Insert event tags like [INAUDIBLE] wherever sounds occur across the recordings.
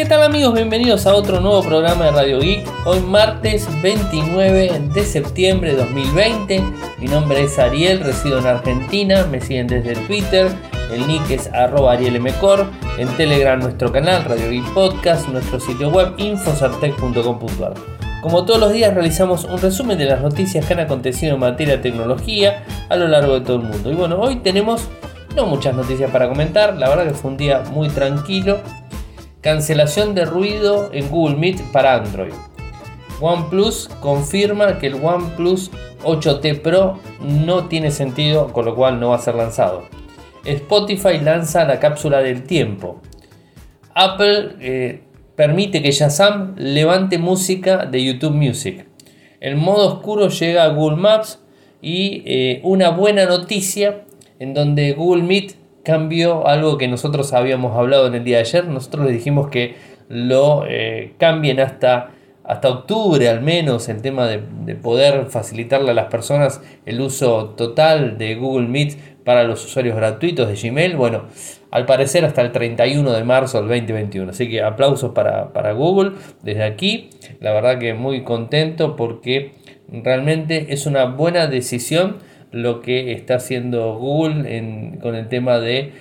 ¿Qué tal amigos? Bienvenidos a otro nuevo programa de Radio Geek. Hoy martes 29 de septiembre de 2020. Mi nombre es Ariel, resido en Argentina. Me siguen desde Twitter. El nick es arroba arielmcor. En Telegram nuestro canal Radio Geek Podcast. Nuestro sitio web infosartec.com.ar. Como todos los días realizamos un resumen de las noticias que han acontecido en materia de tecnología a lo largo de todo el mundo. Y bueno, hoy tenemos no muchas noticias para comentar. La verdad que fue un día muy tranquilo Cancelación de ruido en Google Meet para Android. OnePlus confirma que el OnePlus 8T Pro no tiene sentido, con lo cual no va a ser lanzado. Spotify lanza la cápsula del tiempo. Apple eh, permite que Shazam levante música de YouTube Music. El modo oscuro llega a Google Maps y eh, una buena noticia en donde Google Meet cambió algo que nosotros habíamos hablado en el día de ayer. Nosotros les dijimos que lo eh, cambien hasta, hasta octubre al menos, el tema de, poder facilitarle a las personas el uso total de Google Meet para los usuarios gratuitos de Gmail. Bueno, al parecer hasta el 31 de marzo del 2021. Así que aplausos para, para Google desde aquí. La verdad que muy contento porque realmente es una buena decisión lo que está haciendo Google con el tema de,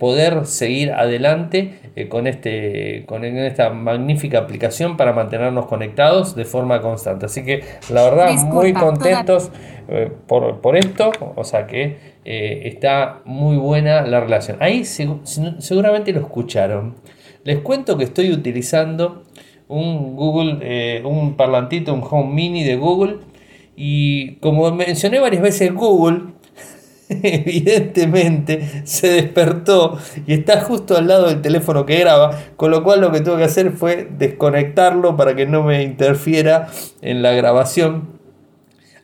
poder seguir adelante eh, con, este, con esta magnífica aplicación para mantenernos conectados de forma constante. Así que la verdad muy contentos eh, por, esto, o sea que eh, está muy buena la relación. Ahí seguramente lo escucharon. Les cuento que estoy utilizando un Google, un parlantito, un Home Mini de Google y como mencioné varias veces, Google [LAUGHS] evidentemente se despertó y está justo al lado del teléfono que graba, con lo cual lo que tuve que hacer fue desconectarlo para que no me interfiera en la grabación.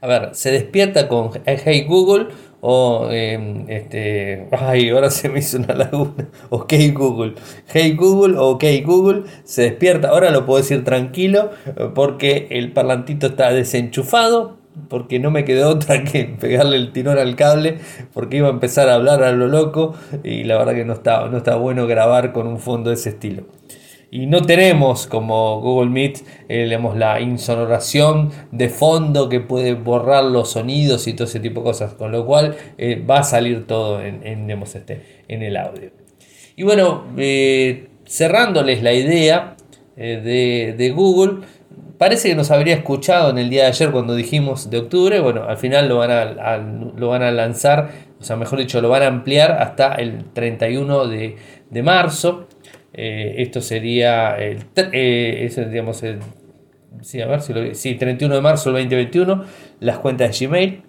A ver, se despierta con Hey Google o em, este, ay, ahora se me hizo una laguna, [LAUGHS] ok Google, hey Google ok Google, se despierta, ahora lo puedo decir tranquilo porque el parlantito está desenchufado, porque no me quedó otra que [LAUGHS] pegarle el tirón al cable, porque iba a empezar a hablar a lo loco y la verdad que no está, no está bueno grabar con un fondo de ese estilo. Y no tenemos como Google Meet eh, la insonoración de fondo que puede borrar los sonidos y todo ese tipo de cosas, con lo cual eh, va a salir todo en, en, este, en el audio. Y bueno, eh, cerrándoles la idea de, de Google, Parece que nos habría escuchado en el día de ayer cuando dijimos de octubre. Bueno, al final lo van a, lo van a lanzar, o sea, mejor dicho, lo van a ampliar hasta el 31 de, marzo. Eh, esto sería el, eh, digamos, el, sí, a ver si lo, sí, 31 de marzo del 2021, las cuentas de Gmail.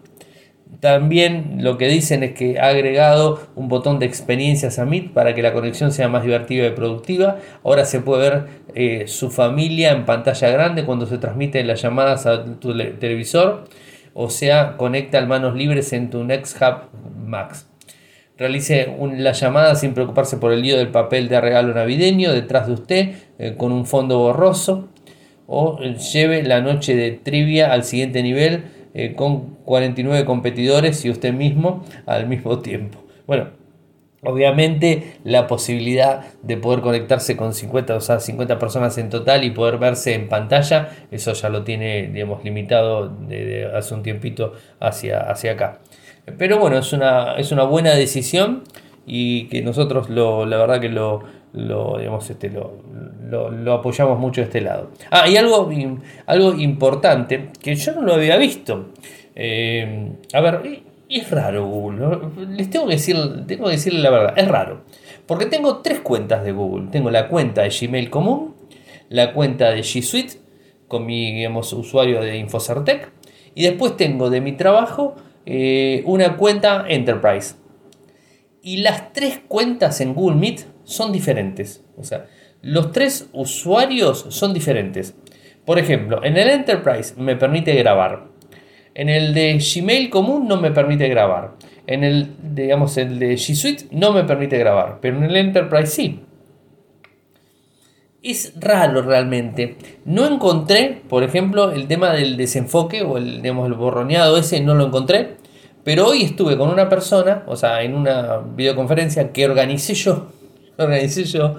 También lo que dicen es que ha agregado un botón de experiencias a Meet para que la conexión sea más divertida y productiva. Ahora se puede ver eh, su familia en pantalla grande cuando se transmiten las llamadas a tu televisor. O sea, conecta al manos libres en tu Next Hub Max. Realice la llamada sin preocuparse por el lío del papel de regalo navideño detrás de usted eh, con un fondo borroso. O eh, lleve la noche de trivia al siguiente nivel eh, con 49 competidores y usted mismo al mismo tiempo. Bueno, obviamente la posibilidad de poder conectarse con 50, o sea, 50 personas en total y poder verse en pantalla, eso ya lo tiene, digamos, limitado de, hace un tiempito hacia, hacia acá. Pero bueno, es una, es una buena decisión y que nosotros lo, la verdad que lo, lo, digamos, este, lo, lo, apoyamos mucho de este lado. Ah, y algo, algo importante que yo no lo había visto. Eh, a ver, es raro Google. Les tengo que, decir, tengo que decirle la verdad, es raro. Porque tengo tres cuentas de Google. Tengo la cuenta de Gmail común, la cuenta de G Suite con mi digamos, usuario de Infocertec y después tengo de mi trabajo eh, una cuenta Enterprise. Y las tres cuentas en Google Meet son diferentes. O sea, los tres usuarios son diferentes. Por ejemplo, en el Enterprise me permite grabar. En el de Gmail común no me permite grabar. En el, digamos, el de G Suite no me permite grabar. Pero en el Enterprise sí. Es raro realmente. No encontré, por ejemplo, el tema del desenfoque o el, digamos, el borroneado ese, no lo encontré. Pero hoy estuve con una persona, o sea, en una videoconferencia que organicé yo [LAUGHS] organicé yo,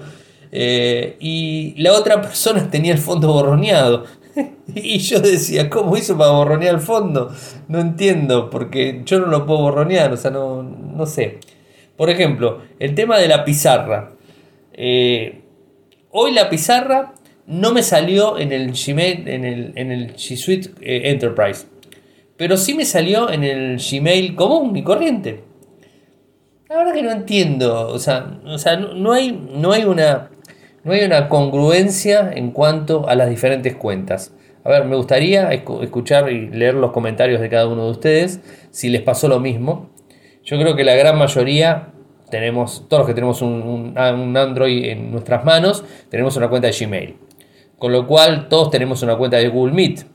Eh, y la otra persona [LAUGHS] tenía el fondo borroneado. [LAUGHS] y yo decía, ¿cómo hizo para borronear el fondo? No entiendo, porque yo no lo puedo borronear, o sea, no, no sé. Por ejemplo, el tema de la pizarra. Eh, hoy la pizarra no me salió en el Gmail, en el, en el G Suite eh, Enterprise. Pero sí me salió en el Gmail común y corriente. La verdad que no entiendo. O sea, o sea no, hay, no, hay una, no hay una congruencia en cuanto a las diferentes cuentas. A ver, me gustaría escuchar y leer los comentarios de cada uno de ustedes si les pasó lo mismo. Yo creo que la gran mayoría tenemos, todos los que tenemos un, un Android en nuestras manos, tenemos una cuenta de Gmail. Con lo cual todos tenemos una cuenta de Google Meet.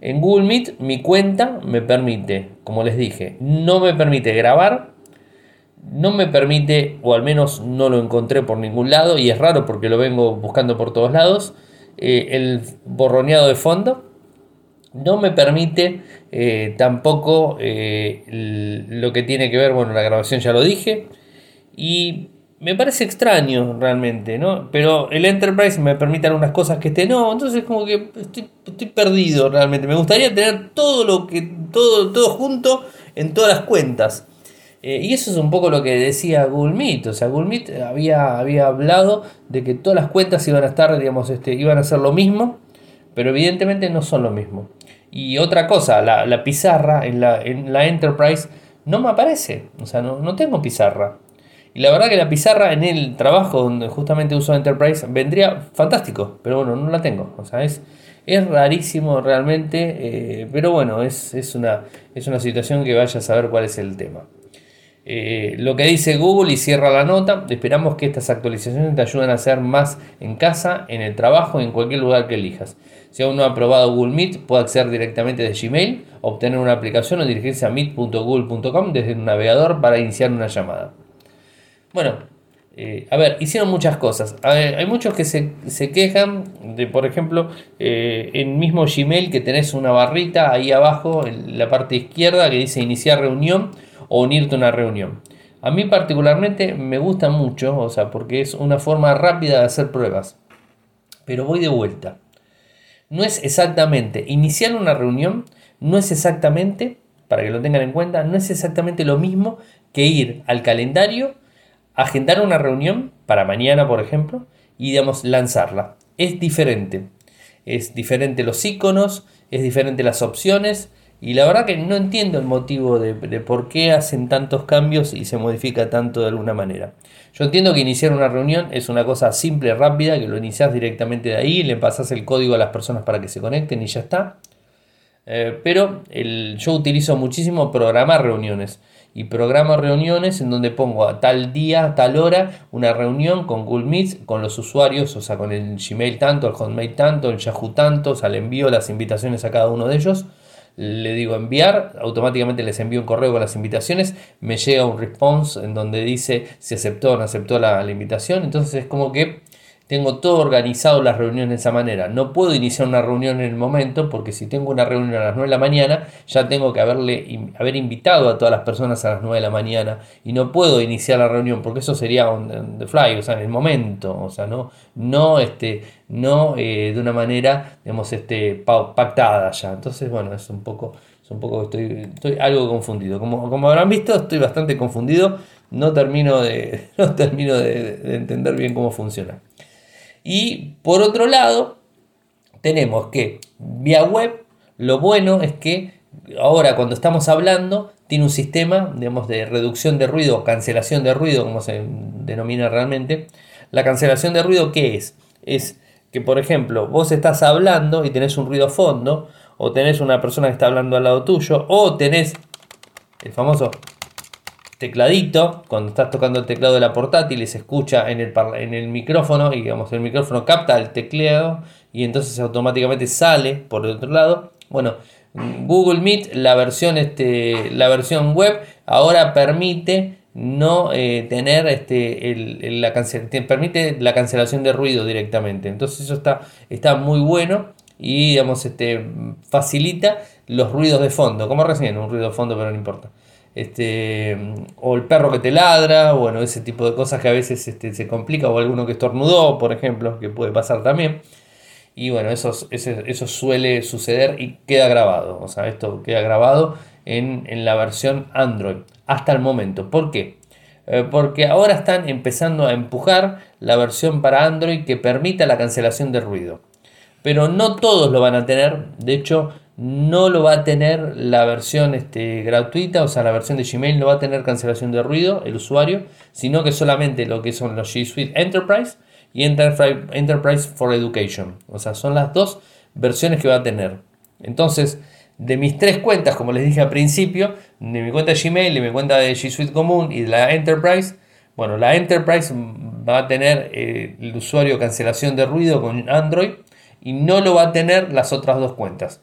En Google Meet mi cuenta me permite, como les dije, no me permite grabar, no me permite, o al menos no lo encontré por ningún lado, y es raro porque lo vengo buscando por todos lados, eh, el borroneado de fondo. No me permite eh, tampoco eh, lo que tiene que ver, bueno, la grabación ya lo dije, y me parece extraño realmente, ¿no? Pero el Enterprise me permite algunas cosas que este no, entonces como que estoy, perdido realmente. Me gustaría tener todo lo que, todo, todo junto en todas las cuentas. Eh, y eso es un poco lo que decía Google Meet. O sea, Google Meet había, había hablado de que todas las cuentas iban a estar, digamos, este, iban a ser lo mismo, pero evidentemente no son lo mismo. Y otra cosa, la, pizarra en la, en la Enterprise no me aparece. O sea, no, no tengo pizarra. Y la verdad que la pizarra en el trabajo donde justamente uso Enterprise vendría fantástico, pero bueno, no la tengo. O sea, es, es rarísimo realmente, eh, pero bueno, es, una, es una situación que vaya a saber cuál es el tema. Eh, lo que dice Google y cierra la nota, esperamos que estas actualizaciones te ayuden a hacer más en casa, en el trabajo, en cualquier lugar que elijas. Si aún no ha probado Google Meet, puede acceder directamente de Gmail, obtener una aplicación o dirigirse a meet.google.com desde un navegador para iniciar una llamada. Bueno, eh, a ver, hicieron muchas cosas. hay muchos que se, quejan de, por ejemplo, eh, en mismo Gmail que tenés una barrita ahí abajo, en la parte izquierda, que dice iniciar reunión o unirte a una reunión. A mí particularmente me gusta mucho, o sea, porque es una forma rápida de hacer pruebas. Pero voy de vuelta. No es exactamente iniciar una reunión, no es exactamente, para que lo tengan en cuenta, no es exactamente lo mismo que ir al calendario agendar una reunión para mañana, por ejemplo, y digamos, lanzarla. Es diferente. Es diferente los iconos, es diferente las opciones. Y la verdad que no entiendo el motivo de, por qué hacen tantos cambios y se modifica tanto de alguna manera. Yo entiendo que iniciar una reunión es una cosa simple, rápida, que lo inicias directamente de ahí, le pasas el código a las personas para que se conecten y ya está. Eh, pero yo utilizo muchísimo programar reuniones y programo reuniones en donde pongo a tal día, a tal hora, una reunión con Google Meet, con los usuarios, o sea, con el Gmail tanto, el Hotmail tanto, el Yahoo tanto, o sea, le envío las invitaciones a cada uno de ellos, le digo enviar, automáticamente les envío un correo con las invitaciones, me llega un response en donde dice si aceptó o no aceptó la, la invitación, entonces es como que tengo todo organizado las reuniones de esa manera. No puedo iniciar una reunión en el momento porque si tengo una reunión a las 9 de la mañana, ya tengo que haberle, haber invitado a todas las personas a las 9 de la mañana y no puedo iniciar la reunión porque eso sería on, the fly, o sea, en el momento, o sea, no, no, este, no eh, de una manera, digamos, este, pactada ya. Entonces, bueno, es un poco, es un poco, estoy, estoy algo confundido. Como, como habrán visto, estoy bastante confundido. No termino de, [LAUGHS] no termino de entender bien cómo funciona. Y por otro lado, tenemos que vía web, lo bueno es que ahora cuando estamos hablando, tiene un sistema digamos, de reducción de ruido cancelación de ruido, como se denomina realmente. La cancelación de ruido, ¿qué es? Es que, por ejemplo, vos estás hablando y tenés un ruido fondo, o tenés una persona que está hablando al lado tuyo, o tenés el famoso tecladito, cuando estás tocando el teclado de la portátil se escucha en el, en el micrófono y digamos el micrófono capta el teclado y entonces automáticamente sale por el otro lado. Bueno, Google Meet, la versión, este, la versión web, ahora permite no eh, tener este, el, la permite la cancelación de ruido directamente. Entonces eso está, está muy bueno y digamos, este, facilita los ruidos de fondo, como recién, un ruido de fondo, pero no importa. Este, o el perro que te ladra, bueno, ese tipo de cosas que a veces este, se complica, o alguno que estornudó, por ejemplo, que puede pasar también. Y bueno, eso, eso, suele suceder y queda grabado. O sea, esto queda grabado en, en la versión Android hasta el momento. ¿Por qué? Eh, porque ahora están empezando a empujar la versión para Android que permita la cancelación de ruido. Pero no todos lo van a tener. De hecho, no lo va a tener la versión este, gratuita, o sea, la versión de Gmail no va a tener cancelación de ruido el usuario, sino que solamente lo que son los G Suite Enterprise y Enterprise for Education. O sea, son las dos versiones que va a tener. Entonces, de mis tres cuentas, como les dije al principio, de mi cuenta de Gmail, de mi cuenta de G Suite común y de la Enterprise, bueno, la Enterprise va a tener eh, el usuario cancelación de ruido con Android y no lo va a tener las otras dos cuentas.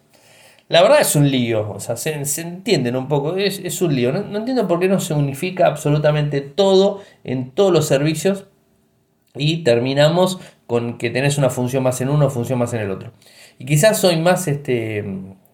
La verdad es un lío, o sea, se, entienden un poco, es, un lío. No, entiendo por qué no se unifica absolutamente todo en todos los servicios y terminamos con que tenés una función más en uno, función más en el otro. Y quizás soy más, este,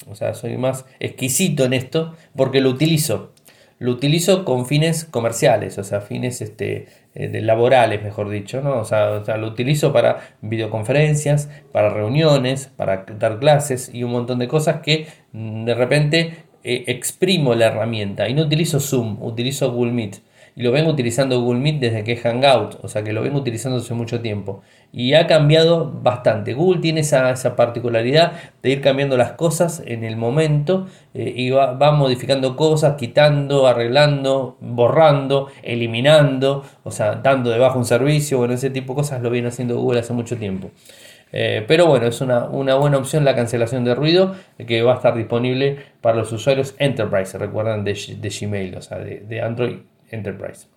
o sea, soy más exquisito en esto porque lo utilizo. Lo utilizo con fines comerciales, o sea, fines este, eh, laborales, mejor dicho, ¿no? O sea, lo utilizo para videoconferencias, para reuniones, para dar clases y un montón de cosas que mm, de repente eh, exprimo la herramienta y no utilizo Zoom, utilizo Google Meet y lo vengo utilizando Google Meet desde que es Hangout, o sea que lo vengo utilizando hace mucho tiempo. Y ha cambiado bastante. Google tiene esa, particularidad de ir cambiando las cosas en el momento eh, y va, modificando cosas, quitando, arreglando, borrando, eliminando, o sea, dando debajo un servicio, bueno, ese tipo de cosas lo viene haciendo Google hace mucho tiempo. Eh, pero bueno, es una, buena opción la cancelación de ruido que va a estar disponible para los usuarios Enterprise, recuerdan de, Gmail, o sea, de Android Enterprise.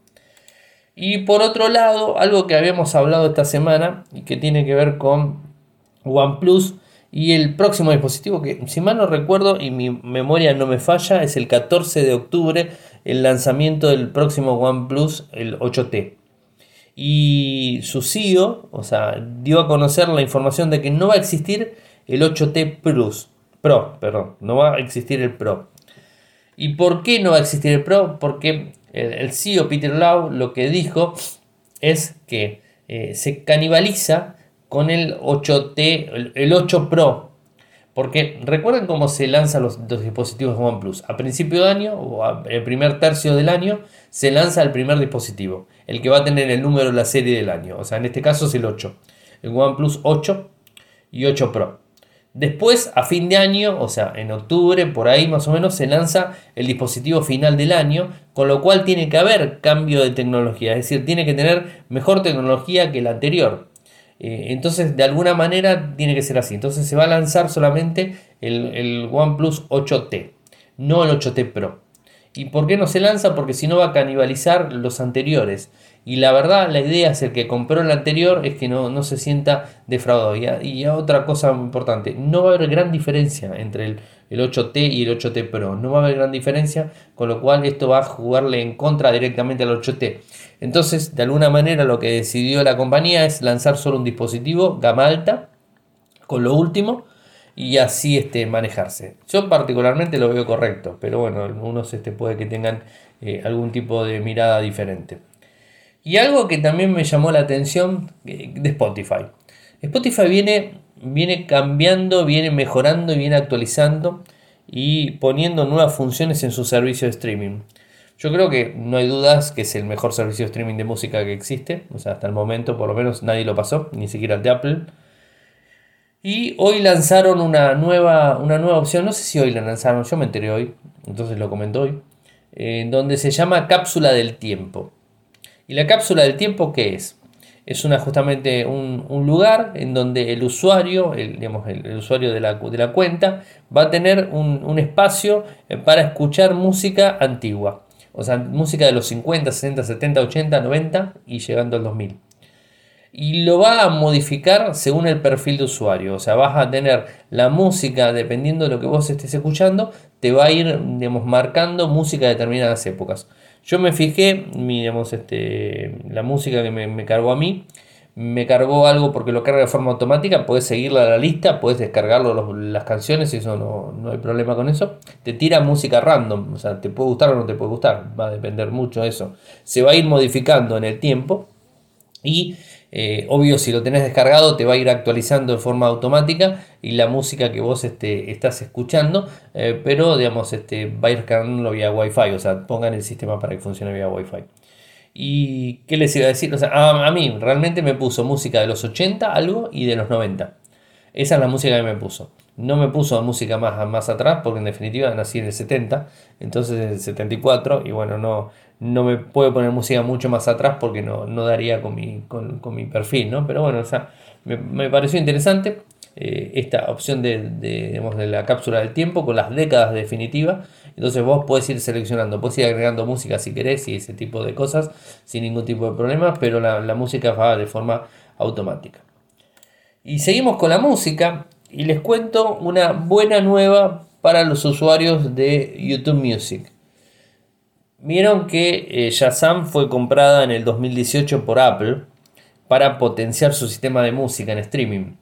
Y por otro lado, algo que habíamos hablado esta semana y que tiene que ver con OnePlus y el próximo dispositivo que, si mal no recuerdo y mi memoria no me falla, es el 14 de octubre el lanzamiento del próximo OnePlus, el 8T. Y su CEO, o sea, dio a conocer la información de que no va a existir el 8T Plus. Pro, perdón, no va a existir el Pro. ¿Y por qué no va a existir el Pro? Porque el, CEO Peter Lau lo que dijo es que eh, se canibaliza con el 8T, el, 8 Pro. Porque recuerden cómo se lanzan los, dispositivos OnePlus. A principio de año o el primer tercio del año se lanza el primer dispositivo. El que va a tener el número de la serie del año. O sea, en este caso es el 8. El OnePlus 8 y 8 Pro. Después, a fin de año, o sea, en octubre, por ahí más o menos, se lanza el dispositivo final del año, con lo cual tiene que haber cambio de tecnología, es decir, tiene que tener mejor tecnología que la anterior. Eh, entonces, de alguna manera, tiene que ser así. Entonces, se va a lanzar solamente el, el OnePlus 8T, no el 8T Pro. ¿Y por qué no se lanza? Porque si no va a canibalizar los anteriores. Y la verdad, la idea es el que compró el anterior es que no, se sienta defraudado. Y, otra cosa importante, no va a haber gran diferencia entre el, 8T y el 8T Pro. No va a haber gran diferencia, con lo cual esto va a jugarle en contra directamente al 8T. Entonces, de alguna manera, lo que decidió la compañía es lanzar solo un dispositivo gama alta, con lo último, y así este, manejarse. Yo particularmente lo veo correcto, pero bueno, algunos este, puede que tengan eh, algún tipo de mirada diferente. Y algo que también me llamó la atención eh, de Spotify. Spotify viene, viene cambiando, viene mejorando y viene actualizando y poniendo nuevas funciones en su servicio de streaming. Yo creo que no hay dudas que es el mejor servicio de streaming de música que existe. O sea, hasta el momento por lo menos nadie lo pasó, ni siquiera el de Apple. Y hoy lanzaron una nueva, una nueva opción, no sé si hoy la lanzaron, yo me enteré hoy, entonces lo comento hoy, en donde se llama cápsula del tiempo. ¿Y la cápsula del tiempo qué es? Es una, justamente un, lugar en donde el usuario, el, digamos, el, usuario de la, de la, cuenta, va a tener un, espacio eh, para escuchar música antigua. O sea, música de los 50, 60, 70, 80, 90 y llegando al 2000. Y lo va a modificar según el perfil de usuario. O sea, vas a tener la música, dependiendo de lo que vos estés escuchando, te va a ir digamos, marcando música de determinadas épocas. Yo me fijé, digamos, este, la música que me, cargó a mí me cargó algo porque lo carga de forma automática, puedes seguirla a la lista, puedes descargarlo las canciones, eso no, no, hay problema con eso. Te tira música random, o sea, te puede gustar o no te puede gustar, va a depender mucho de eso. Se va a ir modificando en el tiempo y eh, obvio si lo tenés descargado te va a ir actualizando de forma automática y la música que vos este, estás escuchando, eh, pero digamos este, va a ir cargándolo vía Wi-Fi, o sea, pongan el sistema para que funcione vía Wi-Fi. ¿Y qué les iba a decir? O sea, a, mí realmente me puso música de los 80, algo, y de los 90. Esa es la música que me puso. No me puso música más, más atrás, porque en definitiva nací en el 70, entonces en el 74, y bueno, no, no me puedo poner música mucho más atrás porque no, no daría con mi, con, mi perfil, ¿no? Pero bueno, o sea, me, me pareció interesante. Eh, esta opción de, de, la cápsula del tiempo con las décadas definitivas. Entonces vos podés ir seleccionando, podés ir agregando música si querés y ese tipo de cosas sin ningún tipo de problema, pero la, la música va de forma automática. Y seguimos con la música y les cuento una buena nueva para los usuarios de YouTube Music. Vieron que eh, Shazam fue comprada en el 2018 por Apple para potenciar su sistema de música en streaming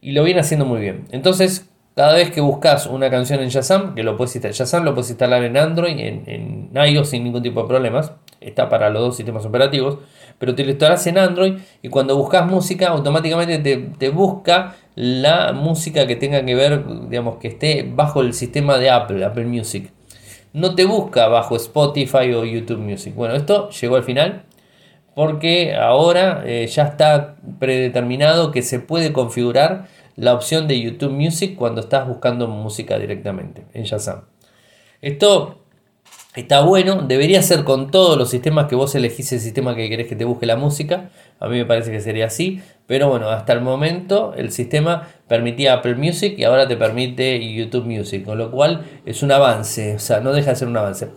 y lo viene haciendo muy bien. Entonces, cada vez que buscas una canción en Shazam, que lo puedes instalar, Shazam lo puedes instalar en Android, en, en iOS sin ningún tipo de problemas, está para los dos sistemas operativos, pero te lo instalas en Android y cuando buscas música, automáticamente te, te, busca la música que tenga que ver, digamos, que esté bajo el sistema de Apple, Apple Music. No te busca bajo Spotify o YouTube Music. Bueno, esto llegó al final porque ahora eh, ya está predeterminado que se puede configurar la opción de YouTube Music cuando estás buscando música directamente en Shazam. Esto está bueno, debería ser con todos los sistemas que vos elegís el sistema que querés que te busque la música. A mí me parece que sería así, pero bueno, hasta el momento el sistema permitía Apple Music y ahora te permite YouTube Music, con lo cual es un avance, o sea, no deja de ser un avance.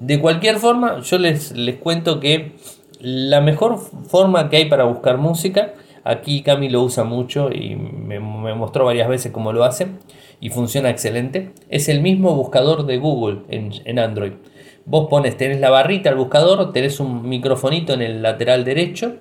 De cualquier forma, yo les, les cuento que la mejor forma que hay para buscar música, aquí Cami lo usa mucho y me, mostró varias veces cómo lo hace y funciona excelente, es el mismo buscador de Google en, en Android. Vos pones, tenés la barrita al buscador, tenés un microfonito en el lateral derecho,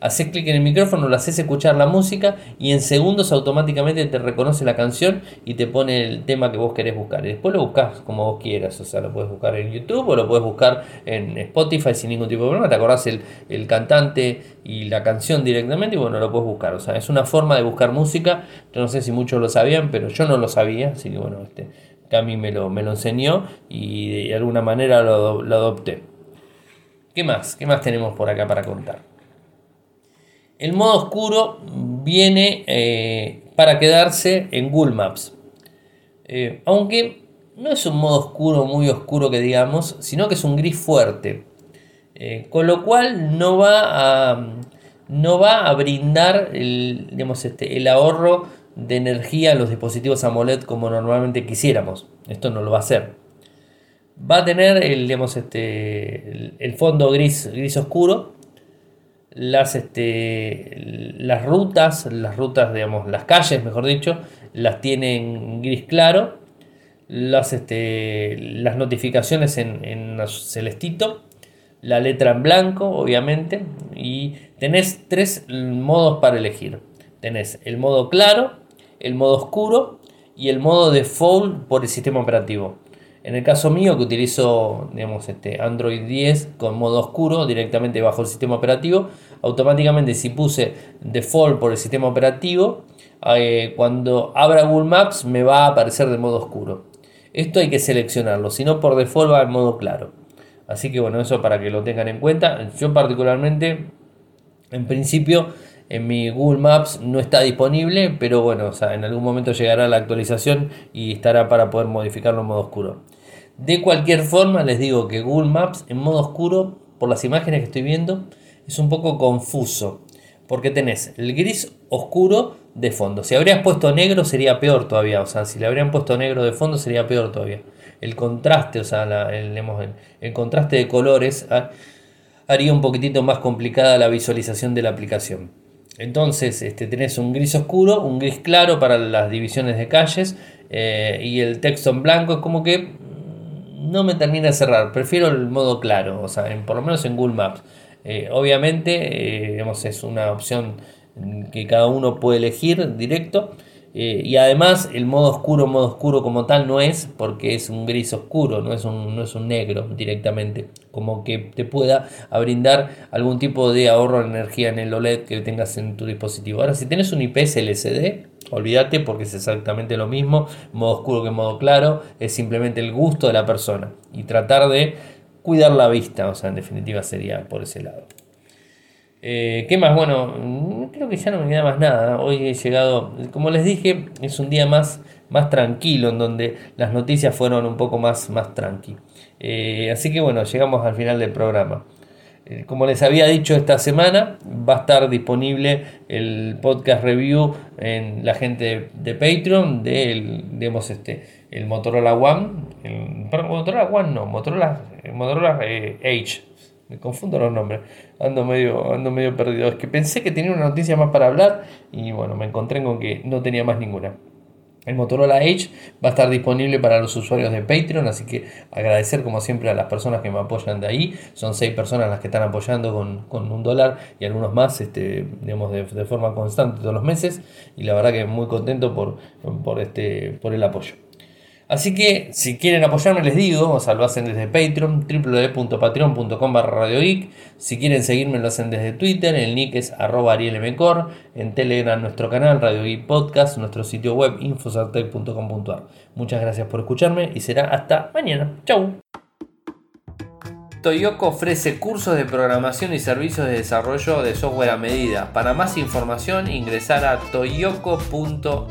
haces clic en el micrófono, lo haces escuchar la música y en segundos automáticamente te reconoce la canción y te pone el tema que vos querés buscar. Y después lo buscas como vos quieras, o sea, lo puedes buscar en YouTube o lo puedes buscar en Spotify sin ningún tipo de problema. Te acordás el, el cantante y la canción directamente y bueno, lo puedes buscar. O sea, es una forma de buscar música. Yo no sé si muchos lo sabían, pero yo no lo sabía, así que bueno, este Cami me lo, me lo enseñó y de alguna manera lo, adopté. ¿Qué más? ¿Qué más tenemos por acá para contar? El modo oscuro viene eh, para quedarse en Google Maps. Eh, aunque no es un modo oscuro, muy oscuro que digamos, sino que es un gris fuerte. Eh, con lo cual no va a, no va a brindar el, digamos, este, el ahorro de energía en los dispositivos AMOLED como normalmente quisiéramos. Esto no lo va a hacer. Va a tener el, digamos, este, el fondo gris, gris oscuro. Las, este, las rutas, las rutas, digamos, las calles, mejor dicho, las tienen gris claro. Las, este, las notificaciones en, en celestito. La letra en blanco, obviamente. Y tenés tres modos para elegir. Tenés el modo claro, el modo oscuro y el modo default por el sistema operativo. En el caso mío, que utilizo digamos, este Android 10 con modo oscuro directamente bajo el sistema operativo, automáticamente si puse default por el sistema operativo, eh, cuando abra Google Maps me va a aparecer de modo oscuro. Esto hay que seleccionarlo, si no por default va en modo claro. Así que bueno, eso para que lo tengan en cuenta. Yo particularmente, en principio, en mi Google Maps no está disponible, pero bueno, o sea, en algún momento llegará la actualización y estará para poder modificarlo en modo oscuro. De cualquier forma, les digo que Google Maps en modo oscuro, por las imágenes que estoy viendo, es un poco confuso, porque tenés el gris oscuro de fondo. Si habrías puesto negro sería peor todavía, o sea, si le habrían puesto negro de fondo sería peor todavía. El contraste, o sea, el, el, contraste de colores ah, haría un poquitito más complicada la visualización de la aplicación. Entonces este, tenés un gris oscuro, un gris claro para las divisiones de calles eh, y el texto en blanco es como que mm, no me termina de cerrar. Prefiero el modo claro, o sea, por lo menos en Google Maps. Eh, obviamente, eh, es una opción que cada uno puede elegir directo. Eh, y además el modo oscuro, modo oscuro como tal no es porque es un gris oscuro, no es un, no es un negro directamente, como que te pueda brindar algún tipo de ahorro de energía en el OLED que tengas en tu dispositivo. Ahora, si tienes un IPS LCD, olvídate porque es exactamente lo mismo, modo oscuro que modo claro, es simplemente el gusto de la persona y tratar de cuidar la vista, o sea, en definitiva sería por ese lado. Eh, ¿Qué más? Bueno, creo que ya no me queda más nada. Hoy he llegado, como les dije, es un día más, más tranquilo, en donde las noticias fueron un poco más, más tranqui. Eh, así que bueno, llegamos al final del programa. Eh, como les había dicho esta semana, va a estar disponible el podcast review en la gente de, Patreon del, este, el Motorola One, el, Motorola One no, Motorola, Motorola Edge me confundo los nombres, ando medio, ando medio perdido. Es que pensé que tenía una noticia más para hablar y bueno, me encontré con que no tenía más ninguna. El Motorola Edge va a estar disponible para los usuarios de Patreon, así que agradecer como siempre a las personas que me apoyan de ahí. Son seis personas las que están apoyando con, un dólar y algunos más, este, digamos, de, forma constante todos los meses. Y la verdad que muy contento por, por, este, por el apoyo. Así que si quieren apoyarme les digo, o sea, lo hacen desde Patreon, www.patreon.com barra Si quieren seguirme lo hacen desde Twitter, el nick es arroba arielmcor, en Telegram nuestro canal Radio Geek Podcast, nuestro sitio web infosartec.com.ar. Muchas gracias por escucharme y será hasta mañana. Chau. Toyoko ofrece cursos de programación y servicios de desarrollo de software a medida. Para más información ingresar a toyoko.io